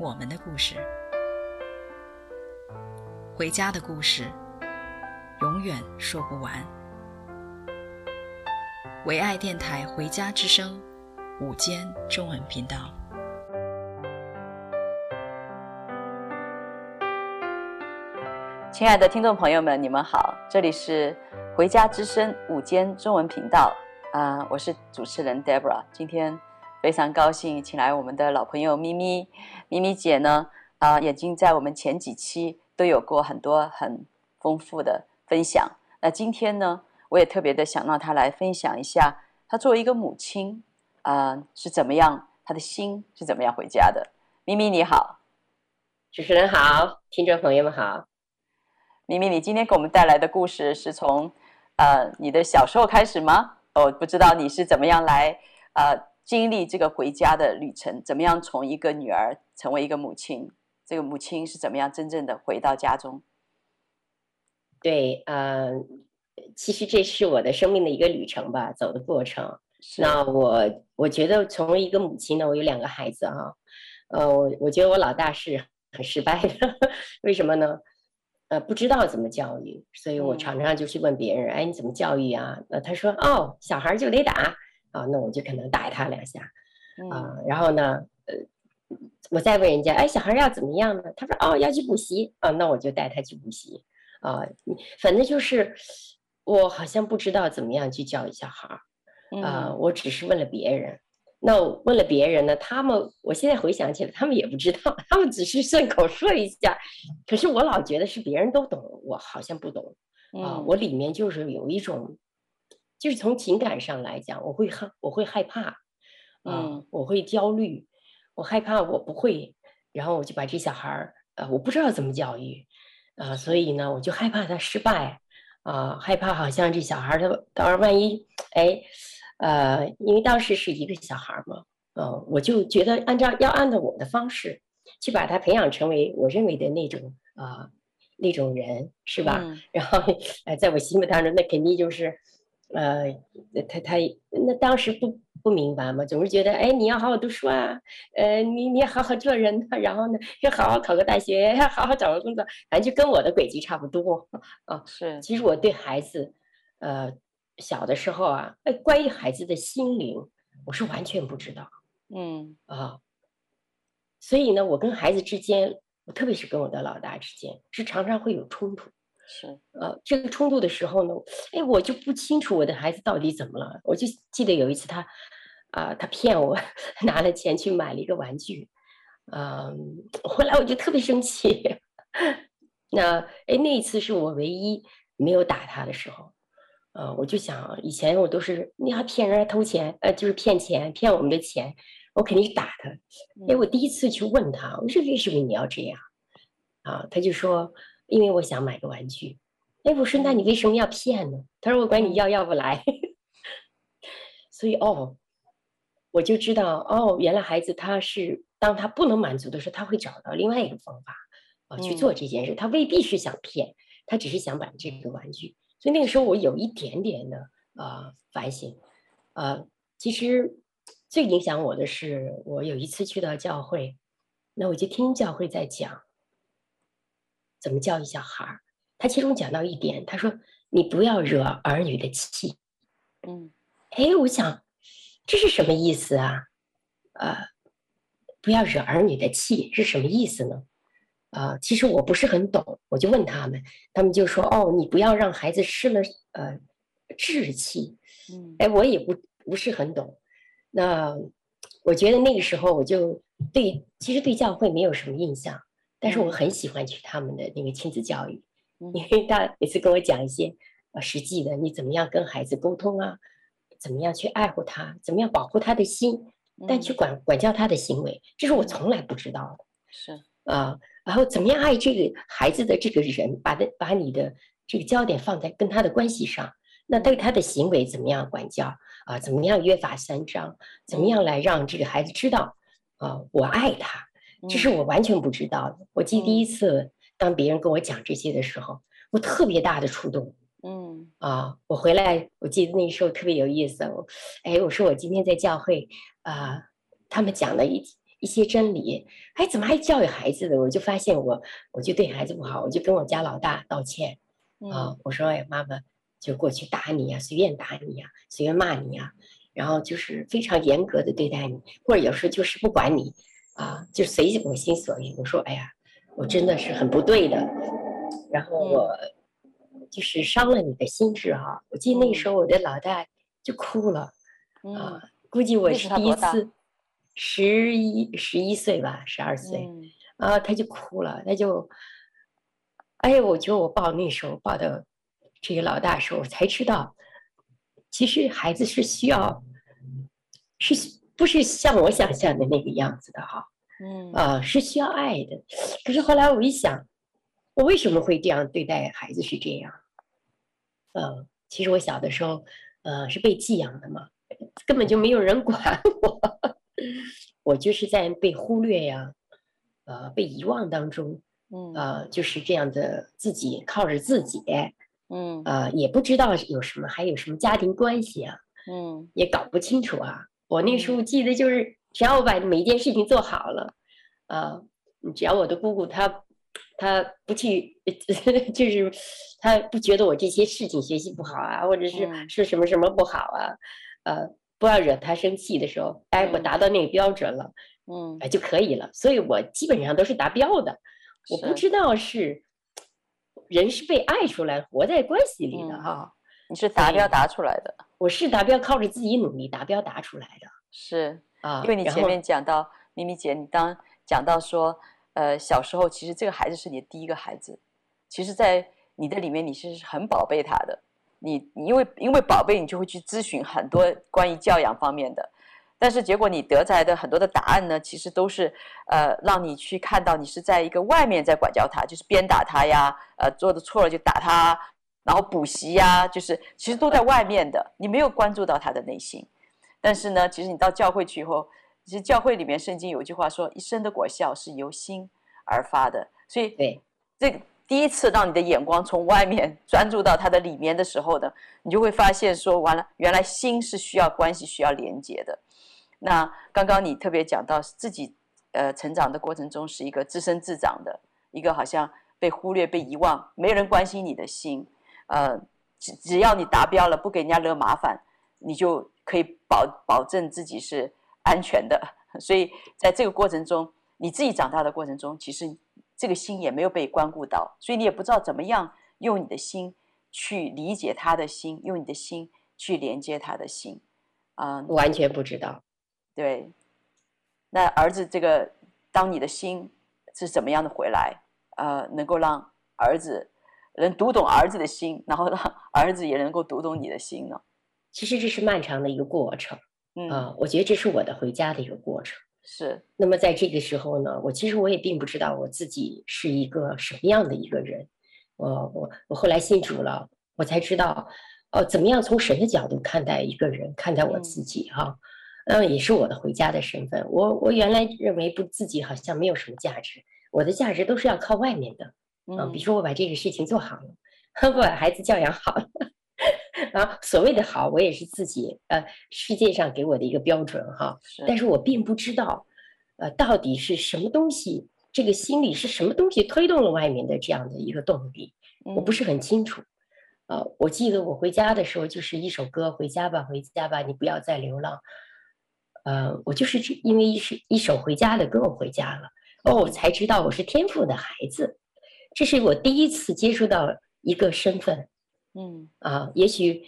我们的故事，回家的故事，永远说不完。唯爱电台《回家之声》午间中文频道，亲爱的听众朋友们，你们好，这里是《回家之声》午间中文频道啊，我是主持人 Deborah，今天。非常高兴，请来我们的老朋友咪咪，咪咪姐呢，啊、呃，已经在我们前几期都有过很多很丰富的分享。那今天呢，我也特别的想让她来分享一下，她作为一个母亲，啊、呃，是怎么样，她的心是怎么样回家的。咪咪你好，主持人好，听众朋友们好。咪咪，你今天给我们带来的故事是从，呃，你的小时候开始吗？我不知道你是怎么样来，呃。经历这个回家的旅程，怎么样从一个女儿成为一个母亲？这个母亲是怎么样真正的回到家中？对，呃，其实这是我的生命的一个旅程吧，走的过程。那我我觉得，从一个母亲呢，我有两个孩子哈，呃，我我觉得我老大是很失败的，为什么呢？呃，不知道怎么教育，所以我常常就去问别人，嗯、哎，你怎么教育啊？那他说，哦，小孩就得打。啊，那我就可能打他两下，啊，然后呢，呃，我再问人家，哎，小孩要怎么样呢？他说，哦，要去补习，啊，那我就带他去补习，啊，反正就是我好像不知道怎么样去教育小孩，啊，我只是问了别人，那我问了别人呢，他们，我现在回想起来，他们也不知道，他们只是顺口说一下，可是我老觉得是别人都懂，我好像不懂，啊，我里面就是有一种。就是从情感上来讲，我会害，我会害怕，嗯，我会焦虑，我害怕我不会，然后我就把这小孩儿，呃，我不知道怎么教育，啊、呃，所以呢，我就害怕他失败，啊、呃，害怕好像这小孩儿他到时候万一，哎，呃，因为当时是一个小孩儿嘛，嗯、呃，我就觉得按照要按照我的方式去把他培养成为我认为的那种啊、呃、那种人，是吧？嗯、然后，哎，在我心目当中，那肯定就是。呃，他他那当时不不明白嘛，总是觉得哎，你要好好读书啊，呃，你你要好好做人啊，然后呢，要好好考个大学，要好好找个工作，反正就跟我的轨迹差不多啊。是，其实我对孩子，呃，小的时候啊，哎，关于孩子的心灵，我是完全不知道。嗯啊，所以呢，我跟孩子之间，我特别是跟我的老大之间，是常常会有冲突。是，呃，这个冲突的时候呢，哎，我就不清楚我的孩子到底怎么了。我就记得有一次他，啊、呃，他骗我 拿了钱去买了一个玩具，嗯、呃，后来我就特别生气。那，哎，那一次是我唯一没有打他的时候，呃，我就想，以前我都是你还骗人偷钱，呃，就是骗钱，骗我们的钱，我肯定是打他。哎，我第一次去问他，我说为什么你要这样？啊，他就说。因为我想买个玩具，哎，我说那你为什么要骗呢？他说我管你要，要不来。所以哦，我就知道哦，原来孩子他是当他不能满足的时候，他会找到另外一个方法啊去做这件事。他未必是想骗，他只是想买这个玩具。所以那个时候我有一点点的啊、呃、反省，啊、呃，其实最影响我的是我有一次去到教会，那我就听教会在讲。怎么教育小孩？他其中讲到一点，他说：“你不要惹儿女的气。”嗯，哎，我想这是什么意思啊？呃，不要惹儿女的气是什么意思呢？啊、呃，其实我不是很懂，我就问他们，他们就说：“哦，你不要让孩子失了呃志气。”嗯，哎，我也不不是很懂。那我觉得那个时候我就对，其实对教会没有什么印象。但是我很喜欢去他们的那个亲子教育，因为他每次跟我讲一些呃实际的，你怎么样跟孩子沟通啊，怎么样去爱护他，怎么样保护他的心，但去管管教他的行为，这是我从来不知道的。是啊，然后怎么样爱这个孩子的这个人，把的把你的这个焦点放在跟他的关系上，那对他的行为怎么样管教啊？怎么样约法三章？怎么样来让这个孩子知道啊，我爱他？这是我完全不知道的。我记得第一次当别人跟我讲这些的时候，我特别大的触动。嗯啊，我回来，我记得那时候特别有意思。我，哎，我说我今天在教会啊，他们讲了一一些真理，哎，怎么还教育孩子的？我就发现我，我就对孩子不好，我就跟我家老大道歉。啊，我说，哎，妈妈就过去打你呀，随便打你呀，随便骂你呀，然后就是非常严格的对待你，或者有时候就是不管你，啊，就随我心所欲。我说，哎呀，我真的是很不对的。然后我。就是伤了你的心智哈！我记得那时候我的老大就哭了，嗯、啊，估计我是第一次，十一十一岁吧，十二岁，嗯、啊，他就哭了，他就，哎呀，我觉得我抱那时候抱的这个老大时候，我才知道，其实孩子是需要，是不是像我想象的那个样子的哈？嗯，啊，是需要爱的。可是后来我一想。我为什么会这样对待孩子？是这样，呃，其实我小的时候，呃，是被寄养的嘛，根本就没有人管我，我就是在被忽略呀，呃，被遗忘当中，嗯，呃，就是这样的自己靠着自己，嗯，呃，也不知道有什么，还有什么家庭关系啊，嗯，也搞不清楚啊。我那时候记得就是，只要我把每一件事情做好了，啊，只要我的姑姑她。她不去，就是她不觉得我这些事情学习不好啊，或者是是什么什么不好啊，呃，不要惹她生气的时候，哎，我达到那个标准了，嗯，哎就可以了。所以我基本上都是达标的。我不知道是人是被爱出来，活在关系里的哈。你是达标达出来的，我是达标靠着自己努力达标达出来的。是啊，因为你前面讲到咪咪姐，你当讲到说。呃，小时候其实这个孩子是你的第一个孩子，其实，在你的里面你是很宝贝他的，你你因为因为宝贝，你就会去咨询很多关于教养方面的，但是结果你得来的很多的答案呢，其实都是呃让你去看到你是在一个外面在管教他，就是鞭打他呀，呃做的错了就打他，然后补习呀，就是其实都在外面的，你没有关注到他的内心，但是呢，其实你到教会去以后。其实教会里面圣经有一句话说：“一生的果效是由心而发的。”所以，对这个第一次让你的眼光从外面专注到他的里面的时候呢，你就会发现说：“完了，原来心是需要关系、需要连接的。”那刚刚你特别讲到自己呃成长的过程中是一个自生自长的一个好像被忽略、被遗忘、没人关心你的心。呃，只只要你达标了，不给人家惹麻烦，你就可以保保证自己是。安全的，所以在这个过程中，你自己长大的过程中，其实这个心也没有被关顾到，所以你也不知道怎么样用你的心去理解他的心，用你的心去连接他的心，啊、嗯，完全不知道。对，那儿子这个，当你的心是怎么样的回来，呃，能够让儿子能读懂儿子的心，然后让 儿子也能够读懂你的心呢？其实这是漫长的一个过程。嗯、啊，我觉得这是我的回家的一个过程。是，那么在这个时候呢，我其实我也并不知道我自己是一个什么样的一个人。我我我后来信主了，我才知道，哦，怎么样从神的角度看待一个人，看待我自己哈。嗯，嗯，也是我的回家的身份。我我原来认为不自己好像没有什么价值，我的价值都是要靠外面的。啊，比如说我把这个事情做好了，我把孩子教养好了。啊，所谓的好，我也是自己呃，世界上给我的一个标准哈。但是我并不知道，呃，到底是什么东西，这个心理是什么东西推动了外面的这样的一个动力，我不是很清楚。呃，我记得我回家的时候就是一首歌，回家吧，回家吧，你不要再流浪。呃，我就是因为一首一首回家的歌，我回家了。哦，我才知道我是天赋的孩子，这是我第一次接触到一个身份。嗯啊，也许，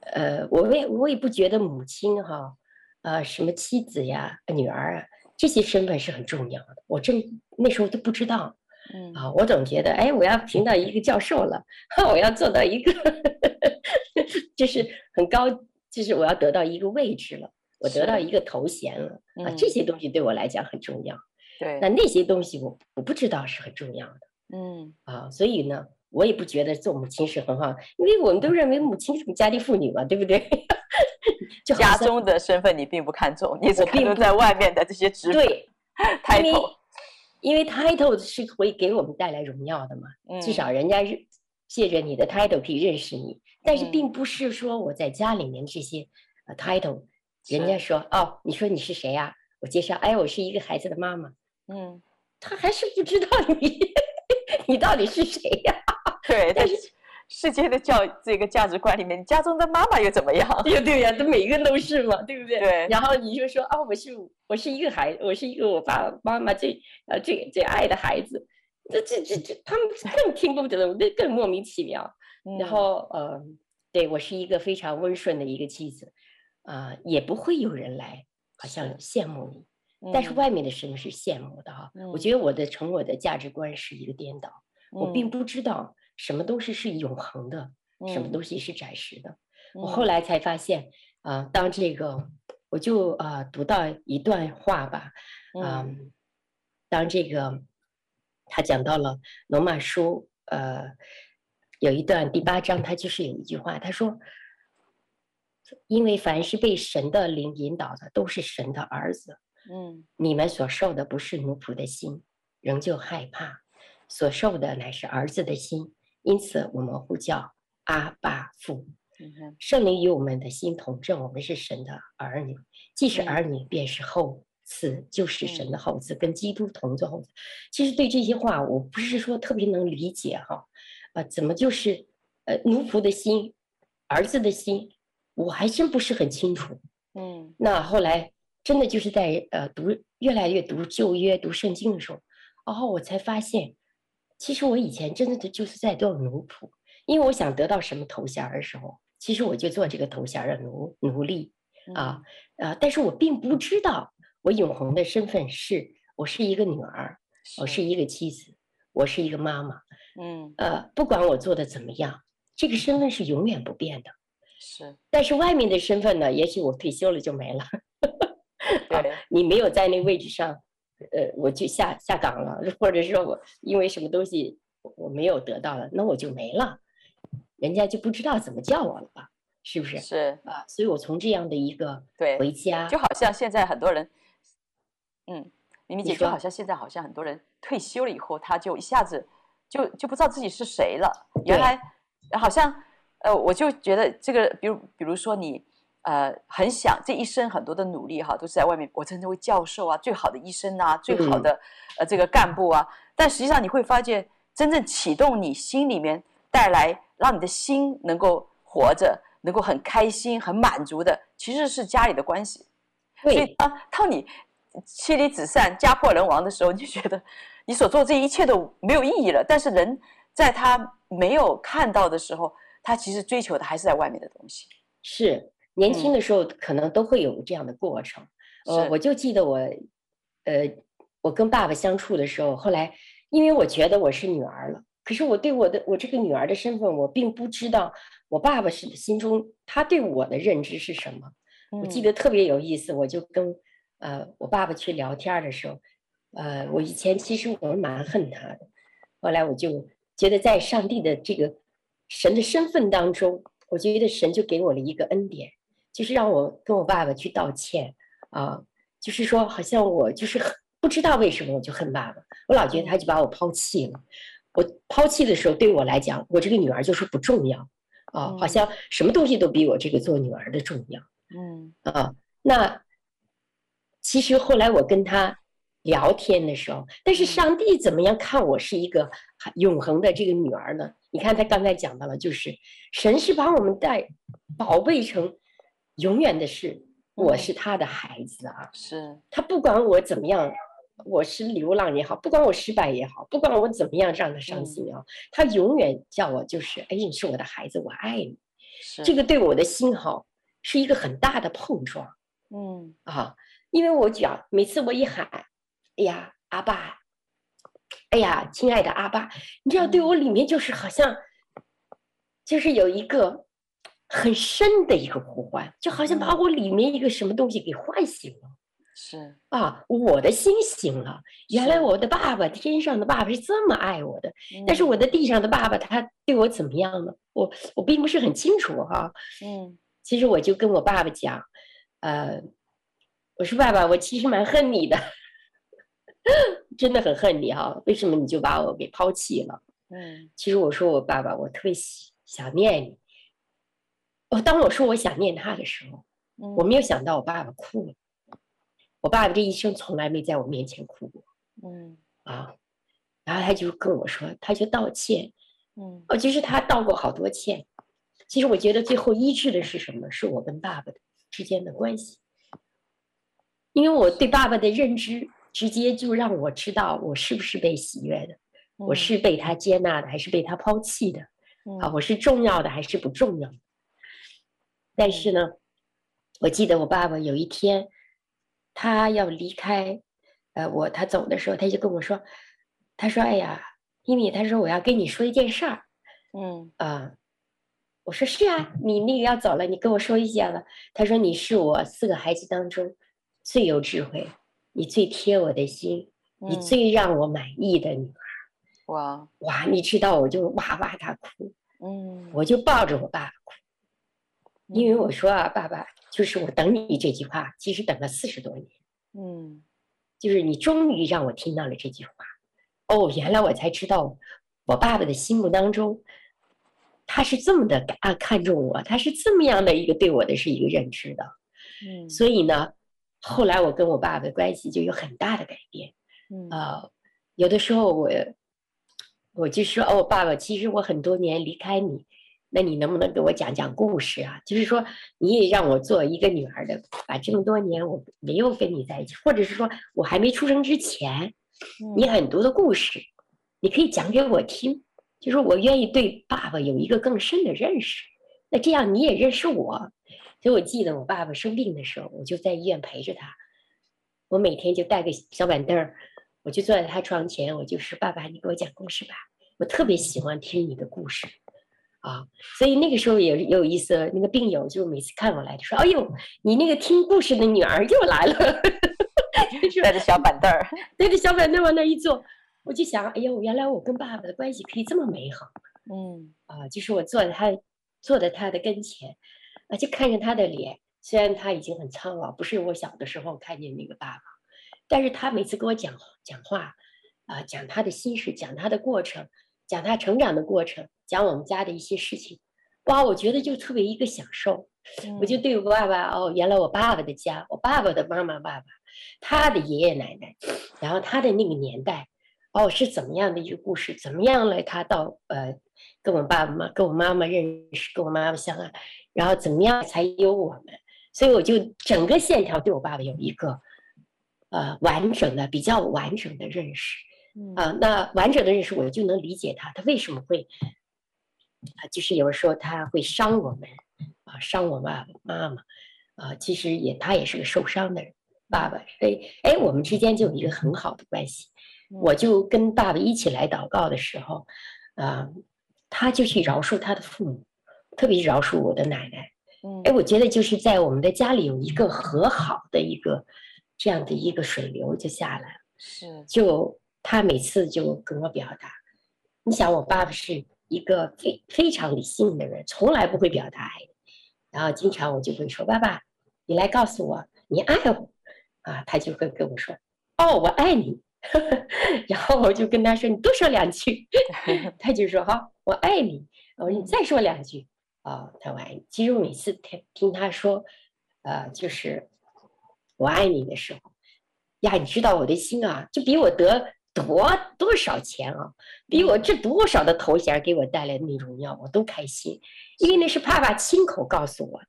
呃，我也我也不觉得母亲哈，啊，什么妻子呀、女儿啊，这些身份是很重要的。我正那时候都不知道，嗯啊，我总觉得，哎，我要评到一个教授了，我要做到一个，就是很高，就是我要得到一个位置了，我得到一个头衔了，啊，这些东西对我来讲很重要。对，那那些东西我我不知道是很重要的。嗯。啊，所以呢，我也不觉得做母亲是很好，因为我们都认为母亲是个家庭妇女嘛，对不对？就家中的身份你并不看重，你只看重在外面的这些职对 title，因为 title 是会给我们带来荣耀的嘛，嗯、至少人家是借着你的 title 可以认识你，但是并不是说我在家里面这些 title，、嗯、人家说哦，你说你是谁呀、啊？我介绍，哎，我是一个孩子的妈妈，嗯，他还是不知道你。你到底是谁呀、啊？对，但是世界的教这个价值观里面，你家中的妈妈又怎么样？对 对呀，这每个人都是嘛，对不对？对。然后你就说啊，我是我是一个孩子，我是一个我爸爸妈妈最呃最最爱的孩子，这这这这，他们更听不得，那更莫名其妙。嗯、然后呃，对我是一个非常温顺的一个妻子，啊、呃，也不会有人来好像羡慕你。但是外面的人是羡慕的哈，嗯、我觉得我的从我的价值观是一个颠倒，嗯、我并不知道什么东西是永恒的，嗯、什么东西是暂时的。嗯、我后来才发现，啊、呃，当这个我就啊、呃、读到一段话吧，啊、呃，当这个他讲到了罗马书，呃，有一段第八章，他就是有一句话，他说，因为凡是被神的灵引导的，都是神的儿子。嗯，你们所受的不是奴仆的心，仍旧害怕；所受的乃是儿子的心，因此我们呼叫阿爸父。嗯、圣灵与我们的心同证，我们是神的儿女。既是儿女，便是后嗣，嗯、就是神的后嗣，跟基督同作后嗣。其实对这些话，我不是说特别能理解哈，啊，怎么就是呃奴仆的心，儿子的心，我还真不是很清楚。嗯，那后来。真的就是在呃读越来越读旧约读圣经的时候，然后我才发现，其实我以前真的就是在做奴仆，因为我想得到什么头衔的时候，其实我就做这个头衔的奴奴隶啊啊！但是我并不知道我永恒的身份是我是一个女儿，我是一个妻子，我是一个妈妈。嗯呃，不管我做的怎么样，这个身份是永远不变的。是，但是外面的身份呢？也许我退休了就没了。对，你没有在那个位置上，呃，我就下下岗了，或者说我因为什么东西我没有得到了，那我就没了，人家就不知道怎么叫我了吧？是不是？是啊，所以我从这样的一个对回家，就好像现在很多人，嗯，明明姐就好像现在好像很多人退休了以后，他就一下子就就不知道自己是谁了。原来好像呃，我就觉得这个，比如比如说你。呃，很想这一生很多的努力哈，都是在外面。我称之为教授啊，最好的医生啊，最好的呃这个干部啊。但实际上你会发现，真正启动你心里面带来让你的心能够活着，能够很开心、很满足的，其实是家里的关系。所以当当你妻离子散、家破人亡的时候，你就觉得你所做这一切都没有意义了。但是人在他没有看到的时候，他其实追求的还是在外面的东西。是。年轻的时候可能都会有这样的过程，呃、嗯，我就记得我，呃，我跟爸爸相处的时候，后来因为我觉得我是女儿了，可是我对我的我这个女儿的身份，我并不知道我爸爸是心中他对我的认知是什么。嗯、我记得特别有意思，我就跟呃我爸爸去聊天的时候，呃，我以前其实我蛮恨他的，后来我就觉得在上帝的这个神的身份当中，我觉得神就给我了一个恩典。就是让我跟我爸爸去道歉啊，就是说好像我就是不知道为什么我就恨爸爸，我老觉得他就把我抛弃了。我抛弃的时候，对我来讲，我这个女儿就是不重要啊，好像什么东西都比我这个做女儿的重要。嗯啊，那其实后来我跟他聊天的时候，但是上帝怎么样看我是一个永恒的这个女儿呢？你看他刚才讲到了，就是神是把我们带宝贝成。永远的是，我是他的孩子啊！是他不管我怎么样，我是流浪也好，不管我失败也好，不管我怎么样让他伤心啊，他永远叫我就是，哎，你是我的孩子，我爱你。这个对我的心好是一个很大的碰撞。嗯啊，因为我讲每次我一喊，哎呀，阿爸，哎呀，亲爱的阿爸，你知道，对我里面就是好像，就是有一个。很深的一个呼唤，就好像把我里面一个什么东西给唤醒了。是啊，我的心醒了，原来我的爸爸天上的爸爸是这么爱我的，但是我的地上的爸爸他对我怎么样呢？我我并不是很清楚哈。嗯，其实我就跟我爸爸讲，呃，我说爸爸，我其实蛮恨你的，真的很恨你哈，为什么你就把我给抛弃了？嗯，其实我说我爸爸，我特别想念你。哦，当我说我想念他的时候，我没有想到我爸爸哭了。我爸爸这一生从来没在我面前哭过，嗯啊，然后他就跟我说，他就道歉，嗯，哦，其实他道过好多歉。其实我觉得最后医治的是什么？是我跟爸爸之间的关系，因为我对爸爸的认知，直接就让我知道我是不是被喜悦的，嗯、我是被他接纳的，还是被他抛弃的？嗯、啊，我是重要的还是不重要的？但是呢，我记得我爸爸有一天。他要离开，呃，我他走的时候，他就跟我说，他说：“哎呀，咪咪，他说我要跟你说一件事儿。”嗯啊，我说是啊，你那个要走了，你跟我说一下了。他说你是我四个孩子当中最有智慧，你最贴我的心，你最让我满意的女儿。哇哇，你知道我就哇哇大哭，嗯，我就抱着我爸爸哭，因为我说啊，爸爸。就是我等你这句话，其实等了四十多年，嗯，就是你终于让我听到了这句话，哦，原来我才知道，我爸爸的心目当中，他是这么的啊看重我，他是这么样的一个对我的是一个认知的，嗯，所以呢，后来我跟我爸爸的关系就有很大的改变，嗯。啊、呃，有的时候我，我就说哦，爸爸，其实我很多年离开你。那你能不能给我讲讲故事啊？就是说，你也让我做一个女儿的，把这么多年我没有跟你在一起，或者是说我还没出生之前，你很多的故事，你可以讲给我听。就是我愿意对爸爸有一个更深的认识。那这样你也认识我。所以我记得我爸爸生病的时候，我就在医院陪着他。我每天就带个小板凳儿，我就坐在他床前，我就说：“爸爸，你给我讲故事吧。”我特别喜欢听你的故事。啊，所以那个时候也也有意思。那个病友就每次看我来，就说：“哎呦，你那个听故事的女儿又来了。”带着小板凳儿，带着小板凳往那一坐，我就想：“哎呦，原来我跟爸爸的关系可以这么美好。”嗯，啊，就是我坐在他坐在他的跟前，啊，就看着他的脸，虽然他已经很苍老，不是我小的时候看见那个爸爸，但是他每次跟我讲讲话，啊，讲他的心事，讲他的过程，讲他成长的过程。讲我们家的一些事情，哇，我觉得就特别一个享受。嗯、我就对我爸爸哦，原来我爸爸的家，我爸爸的妈妈、爸爸，他的爷爷奶奶，然后他的那个年代，哦，是怎么样的一个故事？怎么样来他到呃，跟我爸爸妈、跟我妈妈认识，跟我妈妈相爱，然后怎么样才有我们？所以我就整个线条对我爸爸有一个呃完整的、比较完整的认识。啊、呃，那完整的认识，我就能理解他，他为什么会。啊，就是有时候他会伤我们，啊，伤我爸爸妈妈，啊，其实也他也是个受伤的人，爸爸，所以哎，我们之间就有一个很好的关系。我就跟爸爸一起来祷告的时候，啊，他就去饶恕他的父母，特别饶恕我的奶奶。哎，我觉得就是在我们的家里有一个和好的一个这样的一个水流就下来了。是，就他每次就跟我表达，你想我爸爸是。一个非非常理性的人，从来不会表达爱。然后经常我就会说：“爸爸，你来告诉我你爱我。”啊，他就会跟我说：“哦，我爱你。”然后我就跟他说：“你多说两句。”他就说：“好，我爱你。”我说：“你再说两句。”啊，他我爱你。其实我每次听听他说，呃，就是我爱你的时候，呀，你知道我的心啊，就比我得。多多少钱啊？比我这多少的头衔给我带来的那种荣耀，我都开心，因为那是爸爸亲口告诉我的。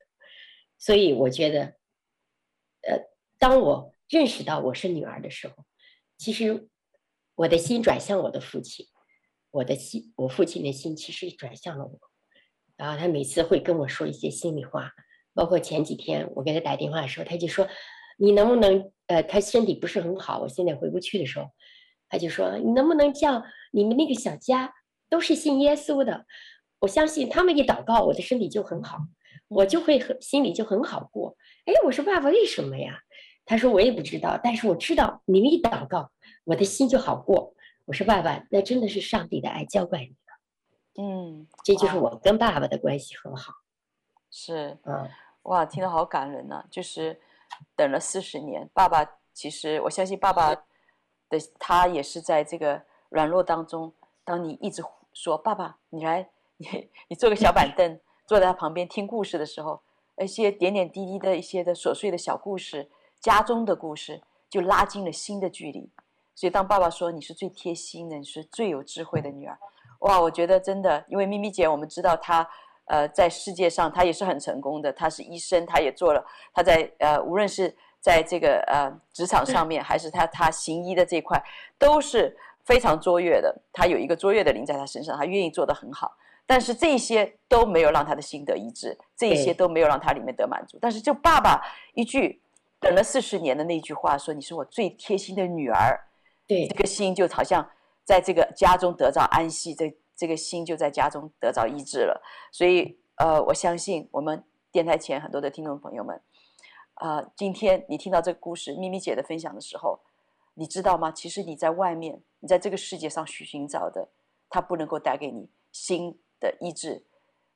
所以我觉得，呃，当我认识到我是女儿的时候，其实我的心转向我的父亲，我的心，我父亲的心其实转向了我。然后他每次会跟我说一些心里话，包括前几天我给他打电话的时候，他就说：“你能不能……呃，他身体不是很好，我现在回不去的时候。”他就说：“你能不能叫你们那个小家都是信耶稣的？我相信他们一祷告，我的身体就很好，我就会很心里就很好过。”哎，我说爸爸为什么呀？他说我也不知道，但是我知道你们一祷告，我的心就好过。我说爸爸，那真的是上帝的爱浇灌你了。嗯，这就是我跟爸爸的关系很好。是，嗯，哇，听得好感人呐、啊。就是等了四十年，爸爸其实我相信爸爸的他也是在这个软弱当中。当你一直说爸爸，你来，你你坐个小板凳，坐在他旁边听故事的时候，一些点点滴滴的一些的琐碎的小故事，家中的故事，就拉近了心的距离。所以当爸爸说你是最贴心的，你是最有智慧的女儿，哇，我觉得真的，因为咪咪姐我们知道她。呃，在世界上，他也是很成功的。他是医生，他也做了。他在呃，无论是在这个呃职场上面，还是他他行医的这一块，都是非常卓越的。他有一个卓越的灵在他身上，他愿意做得很好。但是这些都没有让他的心得医治，这些都没有让他里面得满足。但是就爸爸一句等了四十年的那句话说：“你是我最贴心的女儿。”对，这个心就好像在这个家中得到安息。这这个心就在家中得到医治了，所以呃，我相信我们电台前很多的听众朋友们，呃，今天你听到这个故事，咪咪姐的分享的时候，你知道吗？其实你在外面，你在这个世界上去寻找的，它不能够带给你新的医治、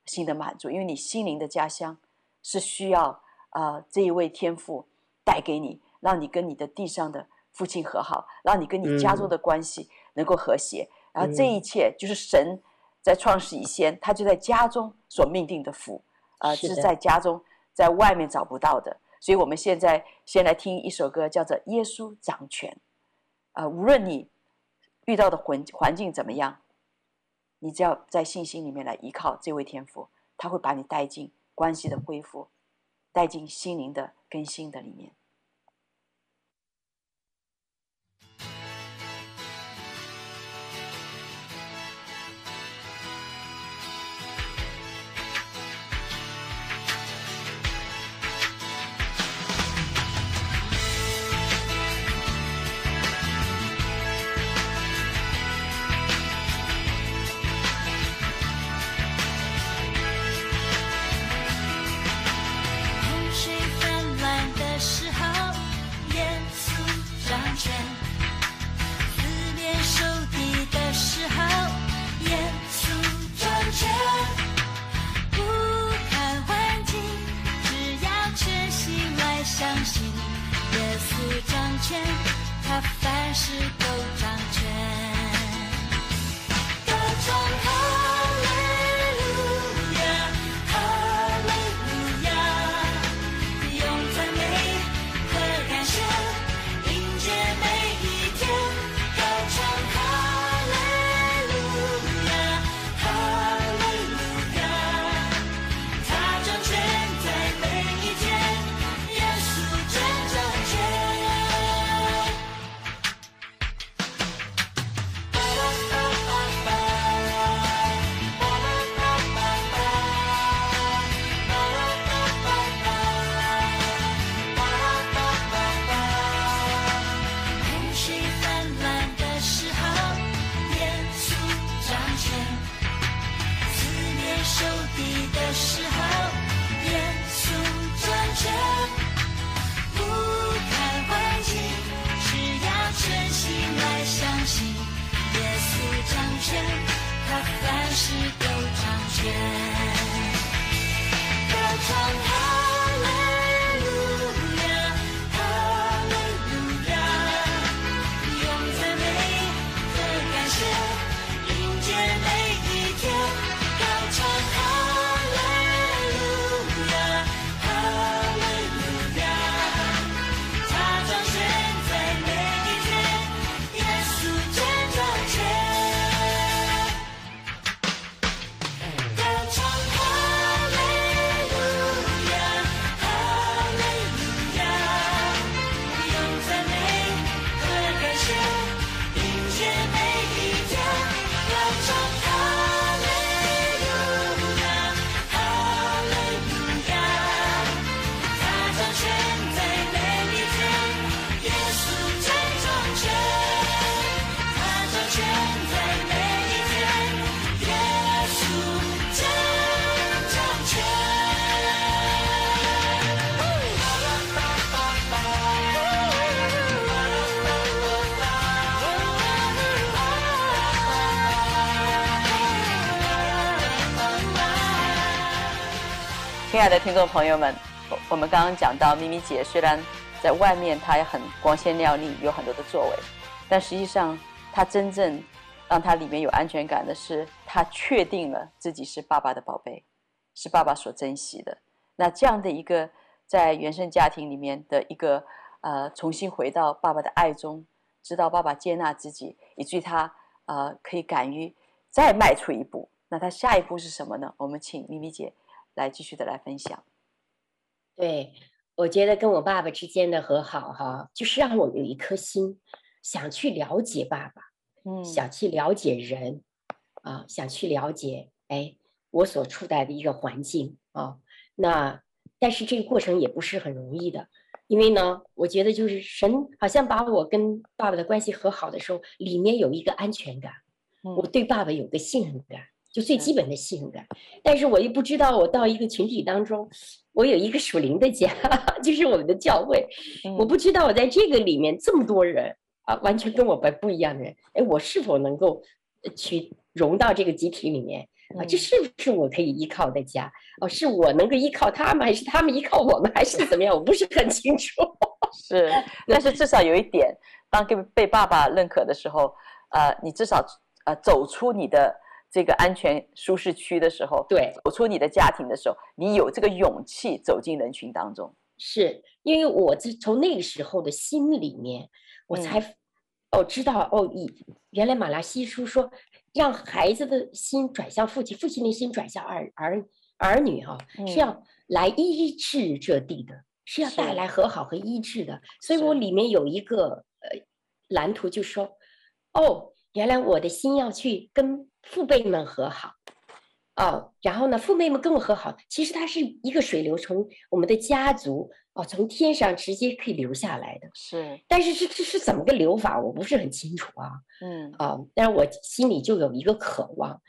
新的满足，因为你心灵的家乡是需要啊、呃、这一位天父带给你，让你跟你的地上的父亲和好，让你跟你家中的关系能够和谐。嗯然后这一切就是神在创世以前，他就在家中所命定的福，啊、呃，是在家中，在外面找不到的。所以我们现在先来听一首歌，叫做《耶稣掌权》。啊、呃，无论你遇到的环环境怎么样，你只要在信心里面来依靠这位天父，他会把你带进关系的恢复，带进心灵的更新的里面。他凡事。爱的听众朋友们，我们刚刚讲到咪咪姐虽然在外面她也很光鲜亮丽，有很多的作为，但实际上她真正让她里面有安全感的是，她确定了自己是爸爸的宝贝，是爸爸所珍惜的。那这样的一个在原生家庭里面的一个呃，重新回到爸爸的爱中，知道爸爸接纳自己，以至于他呃可以敢于再迈出一步。那他下一步是什么呢？我们请咪咪姐。来继续的来分享，对，我觉得跟我爸爸之间的和好哈，就是让我有一颗心，想去了解爸爸，嗯，想去了解人，啊，想去了解，哎，我所处在的一个环境啊，那但是这个过程也不是很容易的，因为呢，我觉得就是神好像把我跟爸爸的关系和好的时候，里面有一个安全感，嗯，我对爸爸有个信任感。就最基本的信任感，但是我又不知道，我到一个群体当中，我有一个属灵的家，就是我们的教会，我不知道我在这个里面这么多人啊，完全跟我不不一样的人，哎，我是否能够去融到这个集体里面啊？这是不是我可以依靠的家？哦，是我能够依靠他们，还是他们依靠我们，还是怎么样？我不是很清楚。是，但是至少有一点，当被被爸爸认可的时候，呃，你至少呃走出你的。这个安全舒适区的时候，对，走出你的家庭的时候，你有这个勇气走进人群当中，是因为我自从那个时候的心里面，我才、嗯、哦知道哦，以原来马拉西书说，让孩子的心转向父亲，父亲的心转向儿儿儿女哈、啊嗯，是要来医治这地的，是要带来和好和医治的。所以我里面有一个呃蓝图，就说哦，原来我的心要去跟。父辈们和好，哦，然后呢，父辈们跟我和好，其实它是一个水流，从我们的家族哦，从天上直接可以流下来的。是，但是这这是怎么个流法，我不是很清楚啊。嗯，哦，但是我心里就有一个渴望。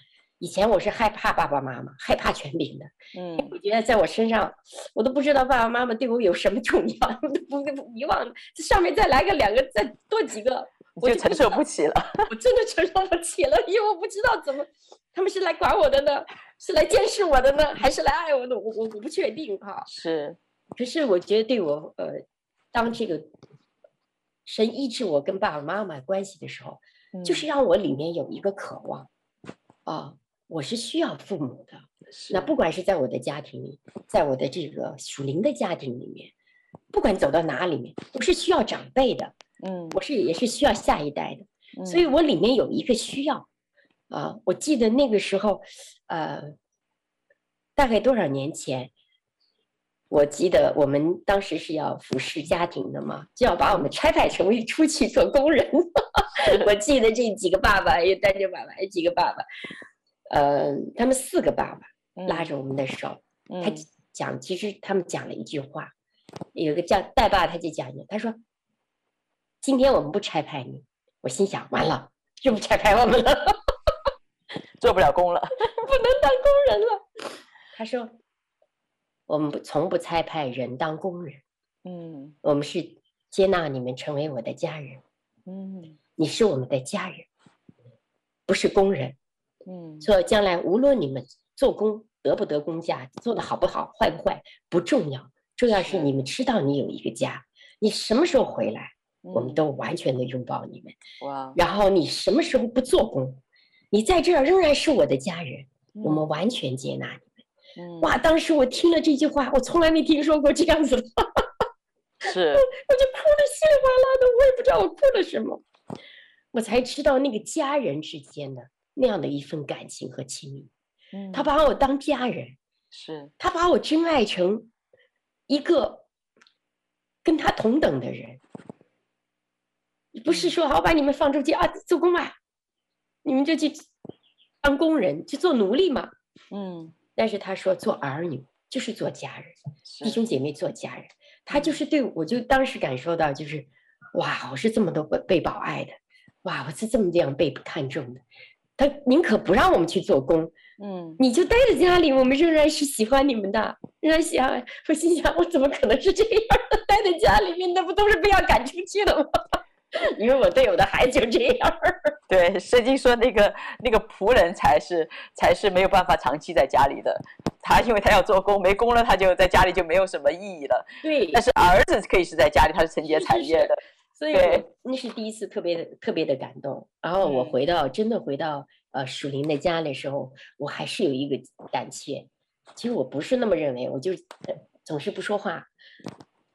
以前我是害怕爸爸妈妈，害怕权柄的。嗯，我觉得在我身上，我都不知道爸爸妈妈对我有什么重要，都不不遗忘。这上面再来个两个，再多几个。我就承受不起了，我真的承受不起了，因为我不知道怎么，他们是来管我的呢，是来监视我的呢，还是来爱我的？我我我不确定哈。是，可是我觉得对我呃，当这个神医治我跟爸爸妈妈关系的时候，嗯，就是让我里面有一个渴望啊，我是需要父母的。那不管是在我的家庭里，在我的这个属灵的家庭里面，不管走到哪里面，我是需要长辈的。嗯，我是也是需要下一代的，嗯，所以我里面有一个需要，啊，我记得那个时候，呃，大概多少年前，我记得我们当时是要服侍家庭的嘛，就要把我们拆派成为出去做工人。我记得这几个爸爸，有单亲爸爸，有几个爸爸，呃，他们四个爸爸拉着我们的手，嗯，他讲，其实他们讲了一句话，有个叫代爸，他就讲的，他说。今天我们不拆派你，我心想完了，又不拆派我们了，做不了工了，不能当工人了。他说：“我们不从不拆派人当工人，嗯，我们是接纳你们成为我的家人，嗯，你是我们的家人，不是工人，嗯，所以将来无论你们做工得不得工价，做得好不好，坏不坏不重要，重要是。你们知道你有一个家，你什么时候回来？”我们都完全的拥抱你们，哇！然后你什么时候不做工，你在这儿仍然是我的家人，我们完全接纳你们。哇！当时我听了这句话，我从来没听说过这样子的，是，我就哭的稀里哗啦的，我也不知道我哭了什么，我才知道那个家人之间的那样的一份感情和亲密。嗯，他把我当家人，是他把我真爱成一个跟他同等的人。不是说好把你们放出去啊，做工啊，你们就去当工人去做奴隶嘛。嗯，但是他说做儿女就是做家人，弟兄姐妹做家人，他就是对我就当时感受到就是，哇，我是这么多被被保爱的，哇，我是这么这样被看重的，他宁可不让我们去做工，嗯，你就待在家里，我们仍然是喜欢你们的，仍然喜欢。我心想，我怎么可能是这样的？待在家里面，那不都是被要赶出去的吗？因为我队友的孩子就这样，对，圣经说那个那个仆人才是才是没有办法长期在家里的，他因为他要做工，没工了他就在家里就没有什么意义了。对，但是儿子可以是在家里，他是承接产业的。所以那是第一次特别的特别的感动。然后我回到、嗯、真的回到呃属灵的家的时候，我还是有一个胆怯。其实我不是那么认为，我就总是不说话。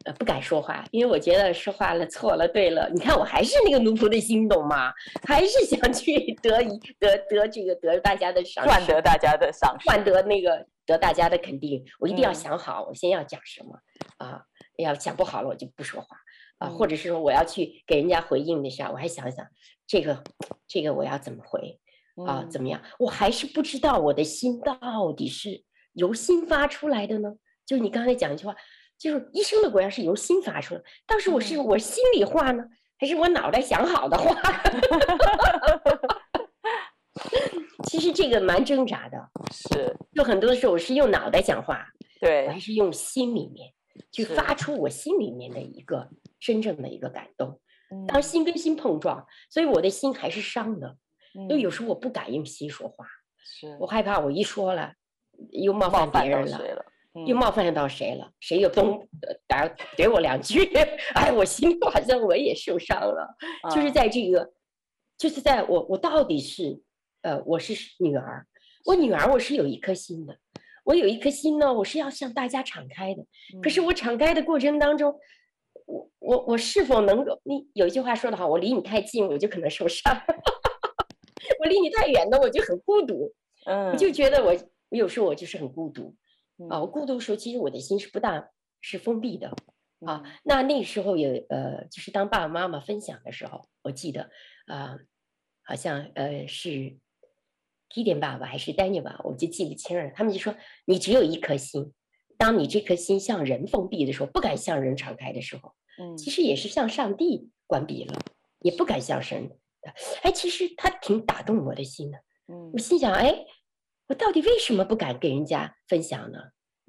呃，不敢说话，因为我觉得说话了错了，对了，你看我还是那个奴仆的心，懂吗？还是想去得一得得这个得大家的赏识，换得大家的赏识，换得那个得大家的肯定。我一定要想好，嗯、我先要讲什么啊？要想不好了，我就不说话啊。或者是说我要去给人家回应的时候，我还想想这个这个我要怎么回啊？嗯、怎么样？我还是不知道我的心到底是由心发出来的呢？就你刚才讲一句话。就是医生的果然是由心发出的，当时我是我心里话呢，还是我脑袋想好的话？其实这个蛮挣扎的，是，就很多的时候我是用脑袋讲话，对，我还是用心里面去发出我心里面的一个真正的一个感动。当心跟心碰撞，所以我的心还是伤的，因为有时候我不敢用心说话，是我害怕我一说了又冒犯别人了。又冒犯到谁了？谁又东打怼我两句？哎，我心里好像我也受伤了。啊、就是在这个，就是在我我到底是，呃，我是女儿，我女儿我是有一颗心的，我有一颗心呢，我是要向大家敞开的。嗯、可是我敞开的过程当中，我我我是否能够？你有一句话说得好，我离你太近，我就可能受伤；我离你太远呢，我就很孤独。嗯，我就觉得我我有时候我就是很孤独。啊，我孤独的时候，其实我的心是不大，是封闭的，啊，那那时候有呃，就是当爸爸妈妈分享的时候，我记得啊、呃，好像呃是 Gideon 爸爸还是爸爸，我就记不清了。他们就说，你只有一颗心，当你这颗心向人封闭的时候，不敢向人敞开的时候，嗯，其实也是向上帝关闭了，也不敢向神。哎，其实他挺打动我的心的，嗯，我心想，哎。我到底为什么不敢跟人家分享呢？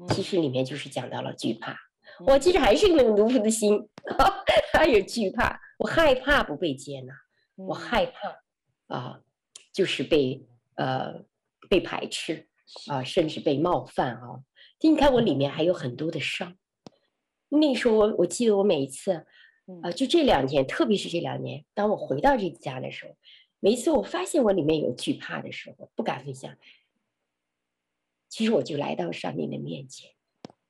其实里面就是讲到了惧怕。我其实还是那个奴仆的心，还有惧怕。我害怕不被接纳，我害怕啊，就是被呃被排斥啊，甚至被冒犯啊。你看我里面还有很多的伤。那时候我我记得我每一次啊，就这两年，特别是这两年，当我回到这个家的时候，每一次我发现我里面有惧怕的时候，不敢分享。其实我就来到上帝的面前，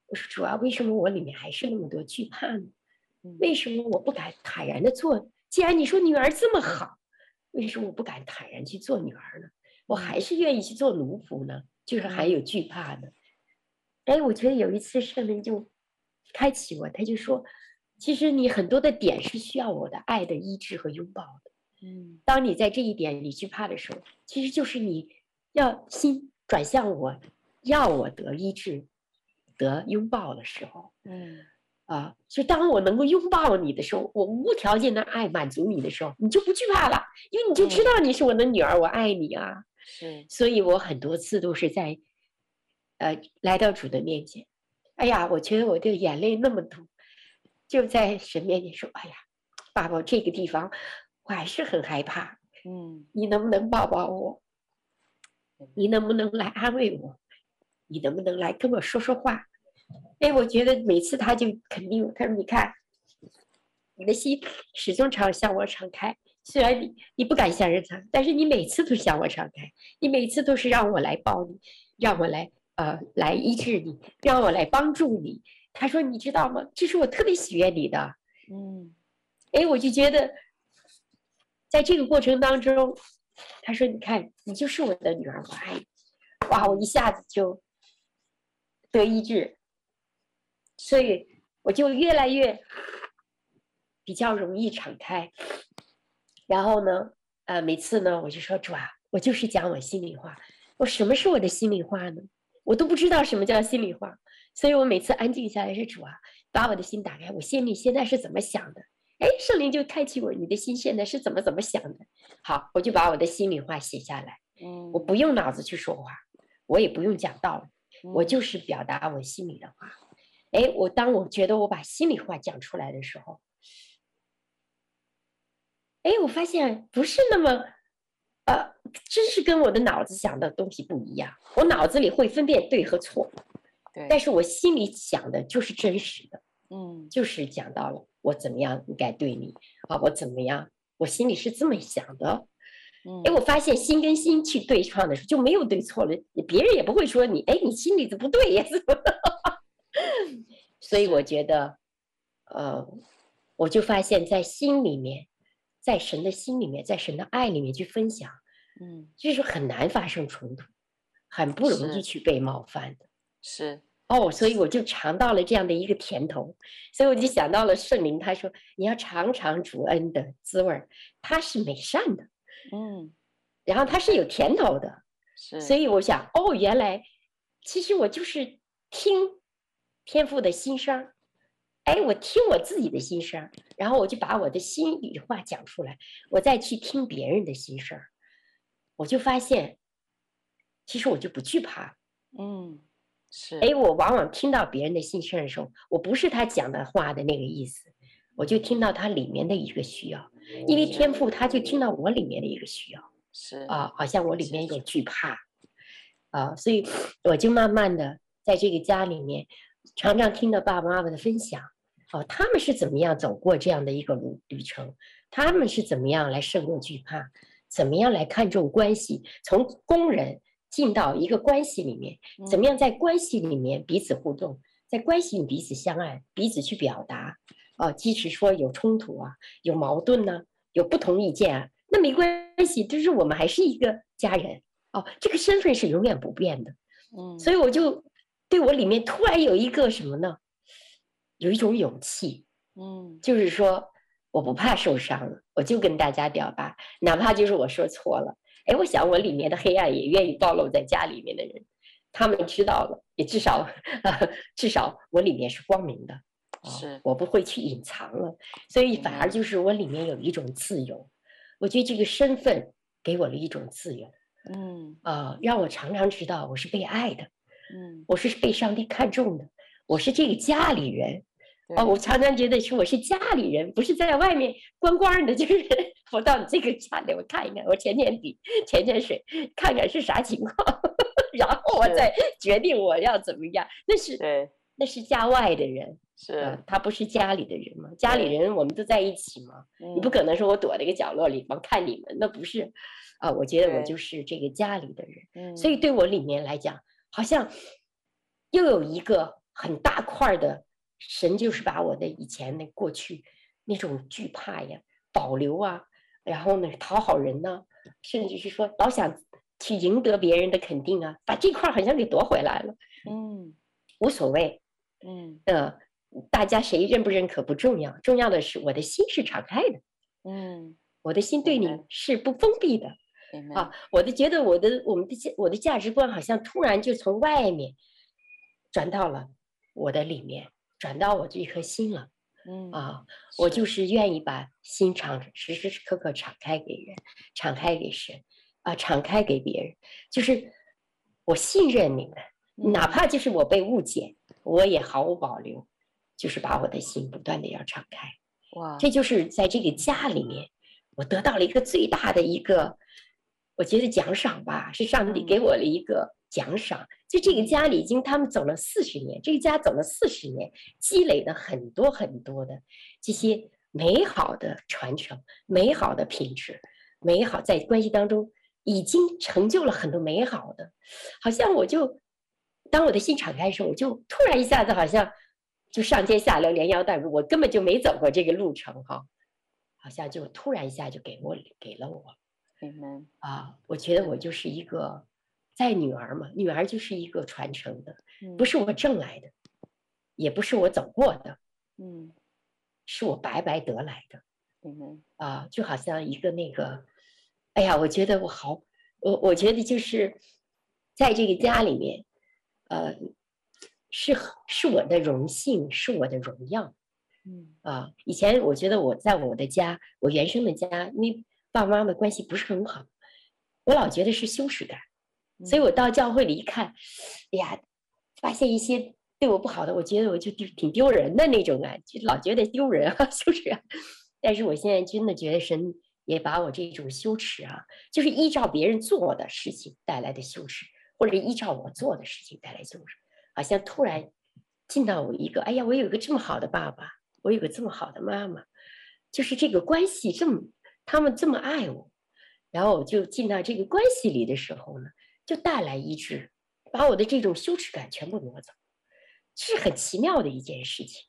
我说主啊，为什么我里面还是那么多惧怕呢？为什么我不敢坦然的做？既然你说女儿这么好，为什么我不敢坦然去做女儿呢？我还是愿意去做奴仆呢？就是还有惧怕呢。哎，我觉得有一次圣灵就开启我，他就说，其实你很多的点是需要我的爱的医治和拥抱的。嗯，当你在这一点你惧怕的时候，其实就是你要心转向我。要我得医治、得拥抱的时候，嗯，啊，所以当我能够拥抱你的时候，我无条件的爱满足你的时候，你就不惧怕了，因为你就知道你是我的女儿，我爱你啊。是，所以我很多次都是在，呃，来到主的面前，哎呀，我觉得我的眼泪那么多，就在神面前说，哎呀，爸爸，这个地方我还是很害怕，嗯，你能不能抱抱我？你能不能来安慰我？你能不能来跟我说说话？哎，我觉得每次他就肯定，他说：“你看，你的心始终朝向我敞开，虽然你你不敢向人敞，但是你每次都向我敞开，你每次都是让我来抱你，让我来呃来医治你，让我来帮助你。”他说：“你知道吗？这是我特别喜悦你的。”嗯，哎，我就觉得，在这个过程当中，他说：“你看，你就是我的女儿，我爱你。”哇，我一下子就。得医治，所以我就越来越比较容易敞开。然后呢，呃，每次呢，我就说主啊，我就是讲我心里话。我什么是我的心里话呢？我都不知道什么叫心里话。所以我每次安静下来是主啊，把我的心打开，我心里现在是怎么想的？哎，圣灵就开启我，你的心现在是怎么怎么想的？好，我就把我的心里话写下来。嗯，我不用脑子去说话，我也不用讲道理。我就是表达我心里的话，哎，我当我觉得我把心里话讲出来的时候，哎，我发现不是那么，呃，真是跟我的脑子想的东西不一样。我脑子里会分辨对和错，对，但是我心里想的就是真实的，嗯，就是讲到了我怎么样应该对你啊，我怎么样，我心里是这么想的。嗯，哎，我发现心跟心去对撞的时候就没有对错了，别人也不会说你，哎，你心里的不对呀，怎么？所以我觉得，呃，我就发现，在心里面，在神的心里面，在神的爱里面去分享，嗯，就是很难发生冲突，很不容易去被冒犯的。是哦，所以我就尝到了这样的一个甜头，所以我就想到了圣灵，他说你要尝尝主恩的滋味儿，他是美善的，嗯，然后他是有甜头的，是，所以我想，哦，原来其实我就是听。天赋的心声，哎，我听我自己的心声，然后我就把我的心里话讲出来，我再去听别人的心声，我就发现，其实我就不惧怕。嗯，是。哎，我往往听到别人的心声的时候，我不是他讲的话的那个意思，我就听到他里面的一个需要，因为天赋他就听到我里面的一个需要，是啊，好像我里面有惧怕，啊，所以我就慢慢的在这个家里面。常常听到爸爸妈妈的分享，哦，他们是怎么样走过这样的一个旅旅程？他们是怎么样来胜过惧怕？怎么样来看重关系？从工人进到一个关系里面，怎么样在关系里面彼此互动，在关系里彼此相爱，彼此去表达？啊，即使说有冲突啊，有矛盾呢、啊，有不同意见啊，那没关系，就是我们还是一个家人哦，这个身份是永远不变的。嗯，所以我就。对我里面突然有一个什么呢？有一种勇气，嗯，就是说我不怕受伤了，我就跟大家表白，哪怕就是我说错了，哎，我想我里面的黑暗也愿意暴露在家里面的人，他们知道了，也至少，至少我里面是光明的，是。我不会去隐藏了，所以反而就是我里面有一种自由，我觉得这个身份给我了一种自由，嗯。啊，让我常常知道我是被爱的。嗯，我是被上帝看中的，我是这个家里人，哦，我常常觉得是我是家里人，不是在外面观光的，就是 我到你这个家里我看一看，我潜潜底潜潜水，看看是啥情况，然后我再决定我要怎么样。那是对，那是家外的人，是、呃、他不是家里的人嘛？家里人我们都在一起嘛，你不可能说我躲在一个角落里光看你们，那不是啊、呃？我觉得我就是这个家里的人，所以对我里面来讲。好像又有一个很大块的神，就是把我的以前的过去那种惧怕呀保留啊，然后呢讨好人呢、啊，甚至是说老想去赢得别人的肯定啊，把这块好像给夺回来了。嗯，无所谓。嗯，呃，大家谁认不认可不重要，重要的是我的心是敞开的。嗯，我的心对你是不封闭的。啊，我的觉得我的我们的我的价值观好像突然就从外面转到了我的里面，转到我这一颗心了。嗯啊，我就是愿意把心敞时时刻刻敞开给人，敞开给神，啊，敞开给别人，就是我信任你们，哪怕就是我被误解，我也毫无保留，就是把我的心不断的要敞开。哇，这就是在这个家里面，我得到了一个最大的一个。我觉得奖赏吧，是上帝给我了一个奖赏。就这个家里已经他们走了四十年，这个家走了四十年，积累了很多很多的这些美好的传承、美好的品质、美好在关系当中已经成就了很多美好的。好像我就当我的心敞开的时候，我就突然一下子好像就上街下楼、连腰带舞，我根本就没走过这个路程哈，好像就突然一下就给我给了我。嗯啊，我觉得我就是一个在女儿嘛，女儿就是一个传承的，不是我挣来的，也不是我走过的，嗯，是我白白得来的，嗯啊，就好像一个那个，哎呀，我觉得我好，我我觉得就是在这个家里面，呃，是是我的荣幸，是我的荣耀，嗯啊，以前我觉得我在我的家，我原生的家，你。爸爸妈妈的关系不是很好，我老觉得是羞耻感，所以我到教会里一看，哎呀，发现一些对我不好的，我觉得我就挺丢人的那种感觉，老觉得丢人啊，羞耻啊。但是我现在真的觉得神也把我这种羞耻啊，就是依照别人做的事情带来的羞耻，或者依照我做的事情带来羞耻，好像突然进到我一个，哎呀，我有个这么好的爸爸，我有个这么好的妈妈，就是这个关系这么，他们这么爱我，然后我就进到这个关系里的时候呢，就带来医治，把我的这种羞耻感全部挪走，这是很奇妙的一件事情。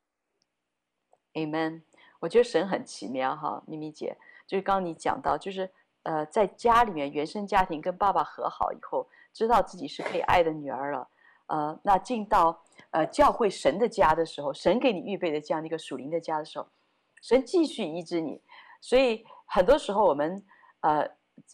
Amen。我觉得神很奇妙哈，咪咪姐。就是刚刚你讲到，就是呃，在家里面原生家庭跟爸爸和好以后，知道自己是被爱的女儿了，呃，那进到呃教会神的家的时候，神给你预备的这样的一个属灵的家的时候，神继续医治你。所以很多时候我们呃，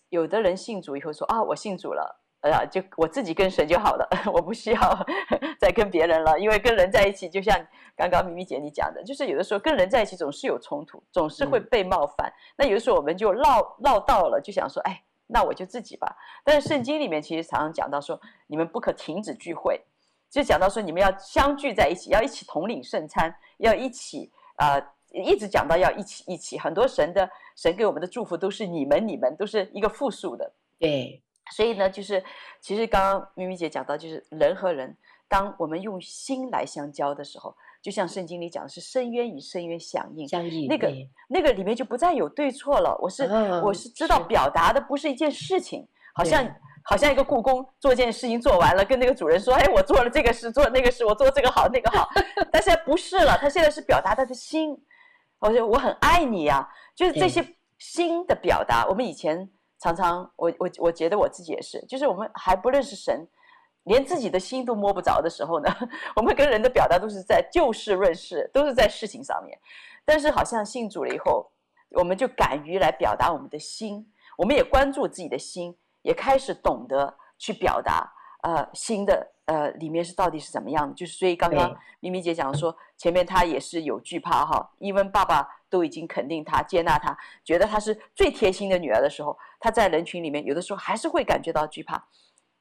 有的人信主以后说啊，我信主了。呃，就我自己跟神就好了，我不需要 再跟别人了。因为跟人在一起，就像刚刚咪咪姐你讲的，就是有的时候跟人在一起总是有冲突，总是会被冒犯。嗯、那有的时候我们就绕绕道了，就想说，哎，那我就自己吧。但是圣经里面其实常常讲到说，你们不可停止聚会，就讲到说你们要相聚在一起，要一起统领圣餐，要一起啊、呃，一直讲到要一起一起。很多神的神给我们的祝福都是你们你们，都是一个复数的，对。所以呢，就是其实刚刚咪咪姐讲到，就是人和人，当我们用心来相交的时候，就像圣经里讲的是深渊与深渊响应，相应那个那个里面就不再有对错了。我是、哦、我是知道表达的不是一件事情，好像好像一个故宫做件事情做完了，跟那个主人说：“哎，我做了这个事，做了那个事，我做这个好，那个好。”但现在不是了，他现在是表达他的心，我说我很爱你呀、啊，就是这些心的表达。我们以前。常常我我我觉得我自己也是，就是我们还不认识神，连自己的心都摸不着的时候呢，我们跟人的表达都是在就事论事，都是在事情上面。但是好像信主了以后，我们就敢于来表达我们的心，我们也关注自己的心，也开始懂得去表达。呃，心的呃里面是到底是怎么样的？就是所以刚刚咪咪姐讲说，前面她也是有惧怕哈，因为爸爸都已经肯定她、接纳她，觉得她是最贴心的女儿的时候，她在人群里面有的时候还是会感觉到惧怕。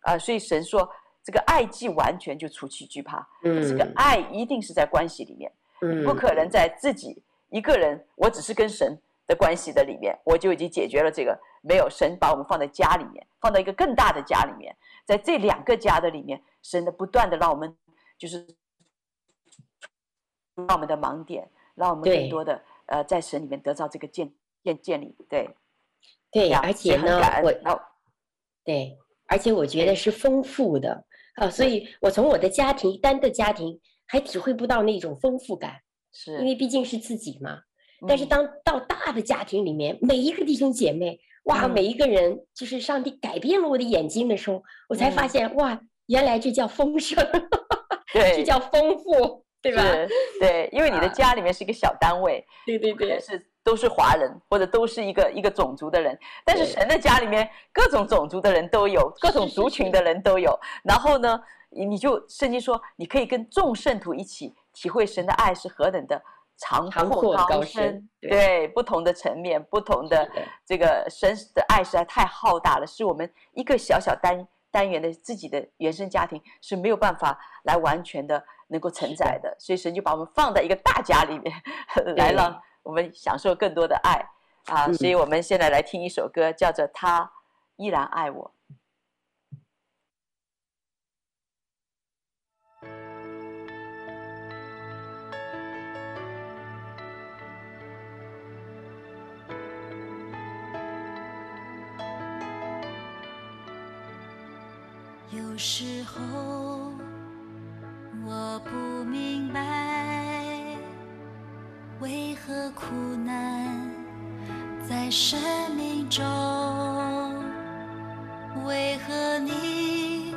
呃，所以神说这个爱既完全就除去惧怕，嗯，这个爱一定是在关系里面，嗯，不可能在自己一个人，我只是跟神的关系的里面，我就已经解决了这个。没有神把我们放在家里面，放到一个更大的家里面，在这两个家的里面，神的不断的让我们就是让我们的盲点，让我们更多的呃在神里面得到这个建建建立，对对，而且呢，我对，而且我觉得是丰富的啊，所以我从我的家庭单的家庭还体会不到那种丰富感，是因为毕竟是自己嘛，但是当到大的家庭里面，每一个弟兄姐妹。哇，每一个人就是上帝改变了我的眼睛的时候，嗯、我才发现哇，原来这叫丰盛，对，这叫丰富，对吧？对，因为你的家里面是一个小单位，对对对，是都是华人或者都是一个一个种族的人，但是神的家里面各种种族的人都有，各种族群的人都有。然后呢，你就圣经说，你可以跟众圣徒一起体会神的爱是何等的。长阔高深，对，对不同的层面，不同的这个神的爱实在太浩大了，是我们一个小小单单元的自己的原生家庭是没有办法来完全的能够承载的，所以神就把我们放在一个大家里面，来让我们享受更多的爱啊！所以我们现在来听一首歌，叫做《他依然爱我》。有时候苦难在生命中，为何你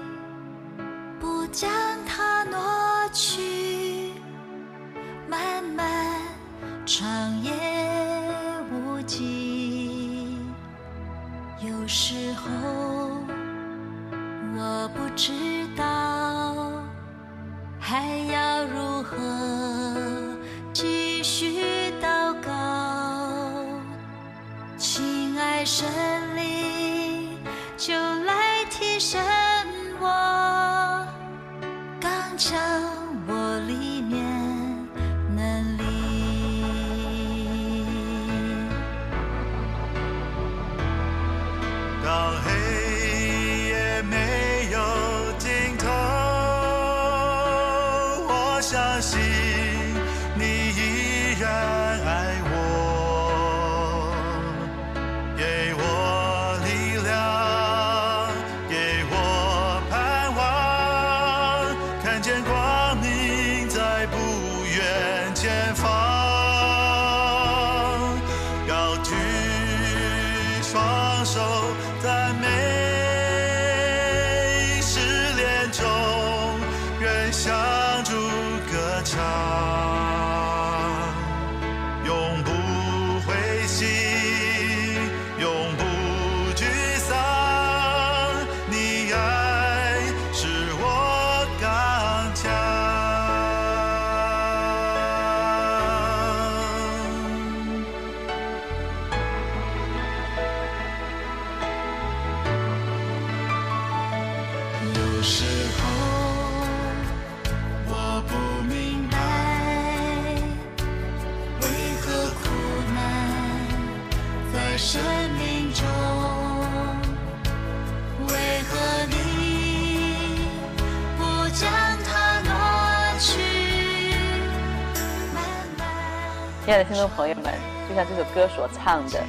不将它挪去？爱的听众朋友们，就像这首歌所唱的，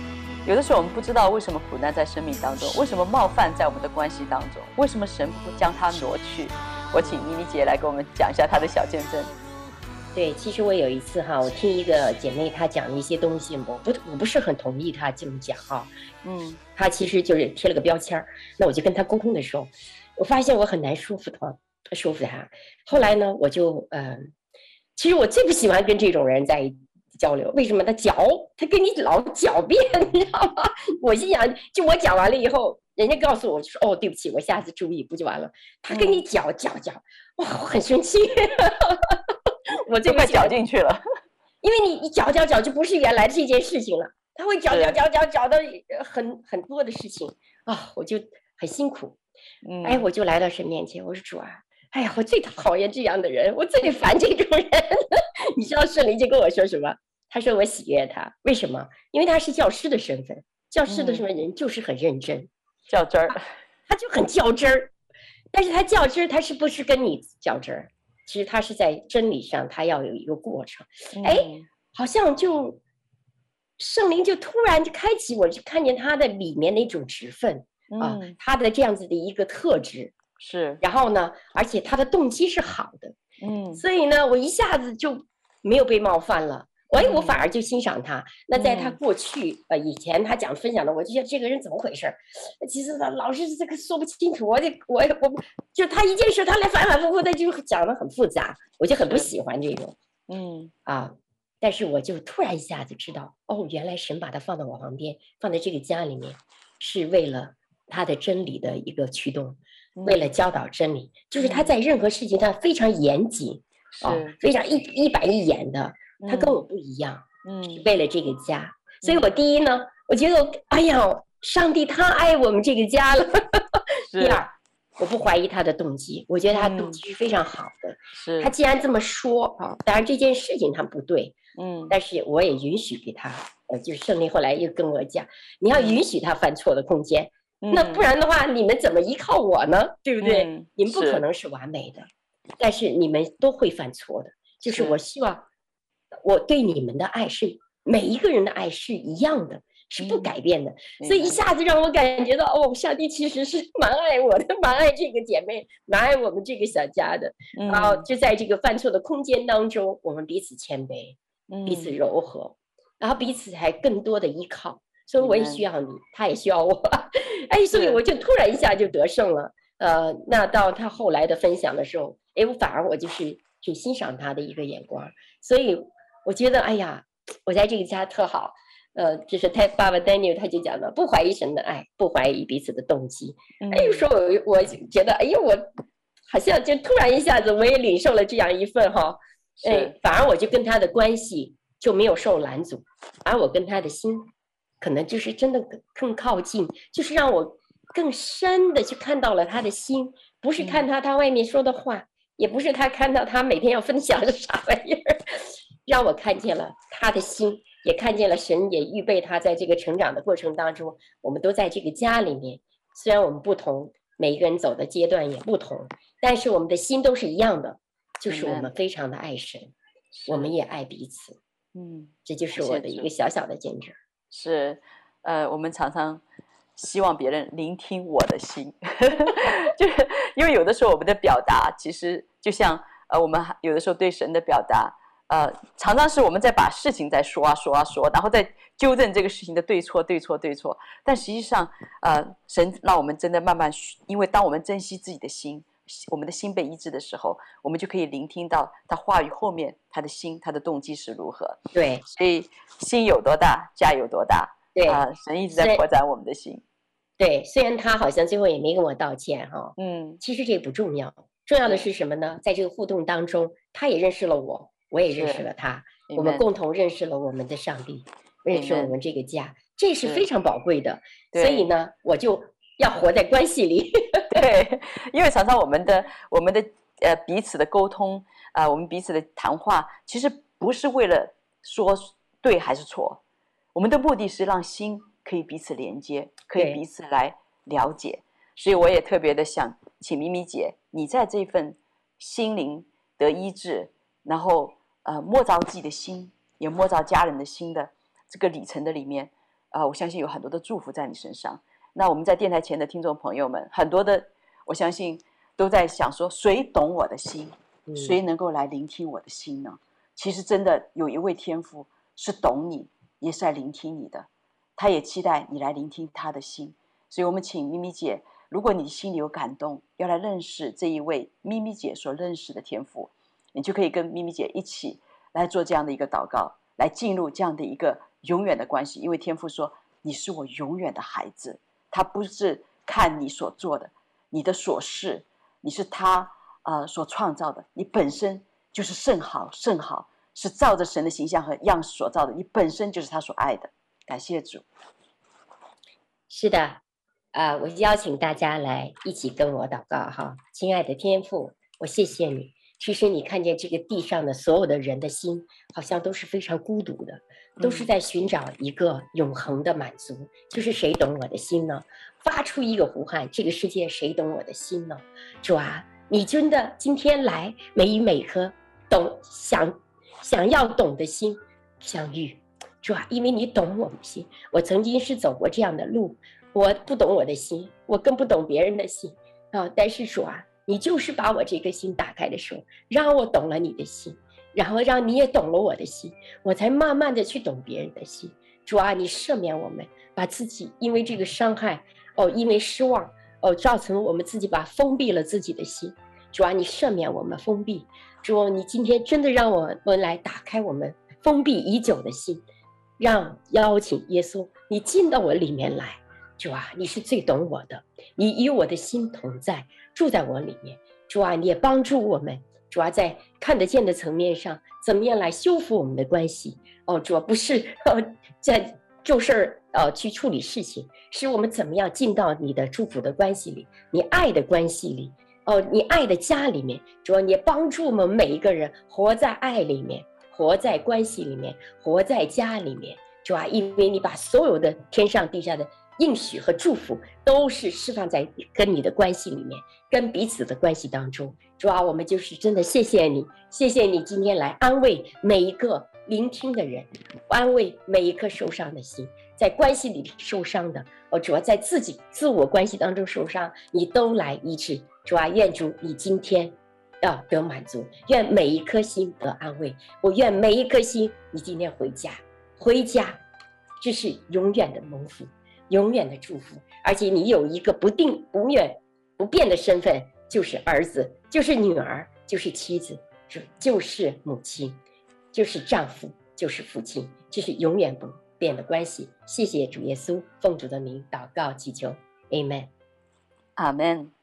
有的时候我们不知道为什么苦难在生命当中，为什么冒犯在我们的关系当中，为什么神不将它挪去？我请妮妮姐来给我们讲一下她的小见证。对，其实我有一次哈，我听一个姐妹她讲一些东西，我不我不是很同意她这么讲哈，嗯，她其实就是贴了个标签儿，那我就跟她沟通的时候，我发现我很难说服她，说服她。后来呢，我就嗯、呃，其实我最不喜欢跟这种人在交流，为什么？他狡，他跟你老狡辩，你知道吗？我心想，就我讲完了以后，人家告诉我说，哦，对不起，我下次注意，不就完了？他跟你狡狡狡，哇，我很生气。我这块搅进去了，因为你你搅搅搅就不是原来这件事情了，他会搅搅搅搅搅到很很多的事情啊，我就很辛苦，嗯，哎，我就来到神面前，我说主啊，哎呀，我最讨厌这样的人，我最烦这种人。你知道圣灵就跟我说什么？他说我喜悦他，为什么？因为他是教师的身份，教师的什么人就是很认真，较真儿，他就很较真儿，但是他较真儿，他是不是跟你较真儿？其实他是在真理上，他要有一个过程。哎，好像就圣灵就突然就开启我，就看见他的里面那种职分啊，他的这样子的一个特质是。然后呢，而且他的动机是好的。嗯，所以呢，我一下子就没有被冒犯了。我我反而就欣赏他。那在他过去呃以前他讲分享的，我就觉得这个人怎么回事？其实他老是这个说不清楚。我得我我就他一件事，他来反反复复的就讲的很复杂，我就很不喜欢这种。嗯啊，但是我就突然一下子知道，哦，原来神把他放到我旁边，放在这个家里面，是为了他的真理的一个驱动，为了教导真理，就是他在任何事情上非常严谨，啊，非常一一板一眼的。他跟我不一样，嗯，是为了这个家，嗯、所以我第一呢，我觉得，哎呀，上帝太爱我们这个家了。第二，我不怀疑他的动机，我觉得他动机是非常好的。是、嗯，他既然这么说啊，当然这件事情他不对，嗯，但是我也允许给他，呃，就是胜利后来又跟我讲，你要允许他犯错的空间，嗯、那不然的话，你们怎么依靠我呢？对不对？嗯、你们不可能是完美的，但是你们都会犯错的，就是我希望。我对你们的爱是每一个人的爱是一样的，是不改变的，嗯、所以一下子让我感觉到，哦，上帝其实是蛮爱我的，蛮爱这个姐妹，蛮爱我们这个小家的。嗯、然后就在这个犯错的空间当中，我们彼此谦卑，嗯、彼此柔和，然后彼此还更多的依靠。所以我也需要你，嗯、他也需要我。哎，所以我就突然一下就得胜了。呃，那到他后来的分享的时候，哎，我反而我就是去欣赏他的一个眼光，所以。我觉得，哎呀，我在这个家特好，呃，就是他爸爸 Daniel 他就讲了，不怀疑神的爱，不怀疑彼此的动机。嗯、哎，有时候我我觉得，哎呦，我好像就突然一下子，我也领受了这样一份哈，是。哎，反而我就跟他的关系就没有受拦阻，而我跟他的心，可能就是真的更更靠近，就是让我更深的去看到了他的心，不是看他他外面说的话，嗯、也不是他看到他每天要分享的啥玩意儿。让我看见了他的心，也看见了神也预备他在这个成长的过程当中，我们都在这个家里面。虽然我们不同，每一个人走的阶段也不同，但是我们的心都是一样的，就是我们非常的爱神，我们也爱彼此。嗯，这就是我的一个小小的见证。是，呃，我们常常希望别人聆听我的心，就是因为有的时候我们的表达其实就像呃，我们有的时候对神的表达，呃，常常是我们在把事情在说啊说啊说，然后再纠正这个事情的对错对错对错。但实际上，呃，神让我们真的慢慢，因为当我们珍惜自己的心，我们的心被医治的时候，我们就可以聆听到他话语后面他的心他的动机是如何。对，所以心有多大，家有多大。对啊，神一直在扩展我们的心。对，虽然他好像最后也没跟我道歉哈，嗯，其实这不重要，重要的是什么呢？在这个互动当中，他也认识了我，我也认识了他，我们共同认识了我们的上帝，认识我们这个家，这是非常宝贵的。所以呢，我就要活在关系里。对，因为常常我们的我们的呃彼此的沟通啊、呃，我们彼此的谈话，其实不是为了说对还是错。我们的目的是让心可以彼此连接，可以彼此来了解。所以我也特别的想请咪咪姐，你在这份心灵得医治，然后呃摸着自己的心，也摸着家人的心的这个里程的里面，啊、呃，我相信有很多的祝福在你身上。那我们在电台前的听众朋友们，很多的我相信都在想说，谁懂我的心？谁能够来聆听我的心呢？其实真的有一位天父是懂你。也是来聆听你的，他也期待你来聆听他的心。所以，我们请咪咪姐，如果你心里有感动，要来认识这一位咪咪姐所认识的天父，你就可以跟咪咪姐一起来做这样的一个祷告，来进入这样的一个永远的关系。因为天父说：“你是我永远的孩子。”他不是看你所做的，你的所事，你是他呃所创造的，你本身就是甚好甚好。是照着神的形象和样式所造的，你本身就是他所爱的。感谢主。是的，啊、呃，我邀请大家来一起跟我祷告哈，亲爱的天父，我谢谢你。其实你看见这个地上的所有的人的心，好像都是非常孤独的，都是在寻找一个永恒的满足。嗯、就是谁懂我的心呢？发出一个呼喊：这个世界谁懂我的心呢？主啊，你真的今天来，每一每颗懂想。想要懂的心相遇，主啊，因为你懂我们心。我曾经是走过这样的路，我不懂我的心，我更不懂别人的心啊。但是主啊，你就是把我这个心打开的时候，让我懂了你的心，然后让你也懂了我的心，我才慢慢的去懂别人的心。主啊，你赦免我们，把自己因为这个伤害哦，因为失望哦，造成我们自己把封闭了自己的心。主啊，你赦免我们封闭。主啊，你今天真的让我们来打开我们封闭已久的心，让邀请耶稣，你进到我里面来。主啊，你是最懂我的，你与我的心同在，住在我里面。主啊，你也帮助我们。主啊，在看得见的层面上，怎么样来修复我们的关系？哦，主啊，不是呃在就事儿呃去处理事情，是我们怎么样进到你的祝福的关系里，你爱的关系里。哦，你爱的家里面，主要，你帮助我们每一个人活在爱里面，活在关系里面，活在家里面，主啊，因为你把所有的天上地下的应许和祝福都是释放在跟你的关系里面，跟彼此的关系当中，主啊，我们就是真的谢谢你，谢谢你今天来安慰每一个聆听的人，安慰每一颗受伤的心，在关系里受伤的，哦，主要，在自己自我关系当中受伤，你都来医治。主啊，愿主你今天要得满足，愿每一颗心得安慰。我愿每一颗心，你今天回家，回家，这是永远的蒙福，永远的祝福。而且你有一个不定、永远不变的身份，就是儿子，就是女儿，就是妻子，是就是母亲，就是丈夫，就是父亲，这是永远不变的关系。谢谢主耶稣，奉主的名祷告祈求，Amen，阿门。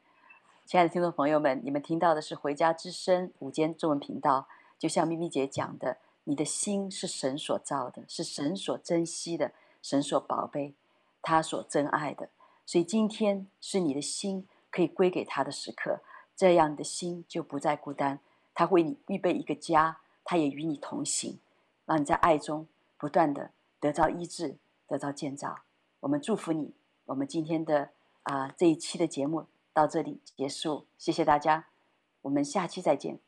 亲爱的听众朋友们，你们听到的是《回家之声》午间中文频道。就像咪咪姐讲的，你的心是神所造的，是神所珍惜的，神所宝贝，他所珍爱的。所以今天是你的心可以归给他的时刻，这样你的心就不再孤单。他为你预备一个家，他也与你同行，让你在爱中不断的得到医治，得到建造。我们祝福你。我们今天的啊、这一期的节目。到这里结束，谢谢大家，我们下期再见。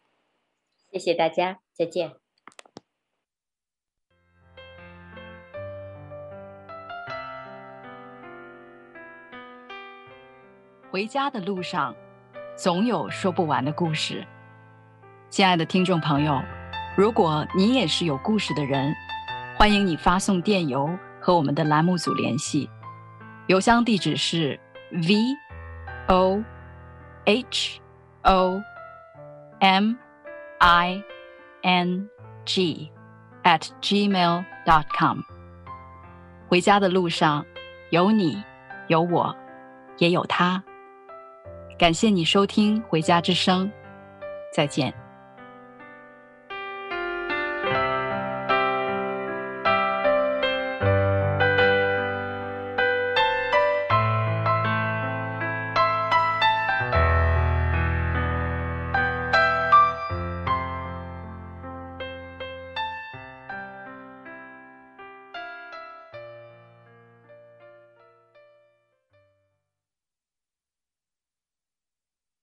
谢谢大家，再见。回家的路上，总有说不完的故事。亲爱的听众朋友，如果你也是有故事的人，欢迎你发送电邮和我们的栏目组联系，邮箱地址是 v o h o m i n g at gmail dot com。回家的路上，有你，有我，也有他。感谢你收听《回家之声》，再见。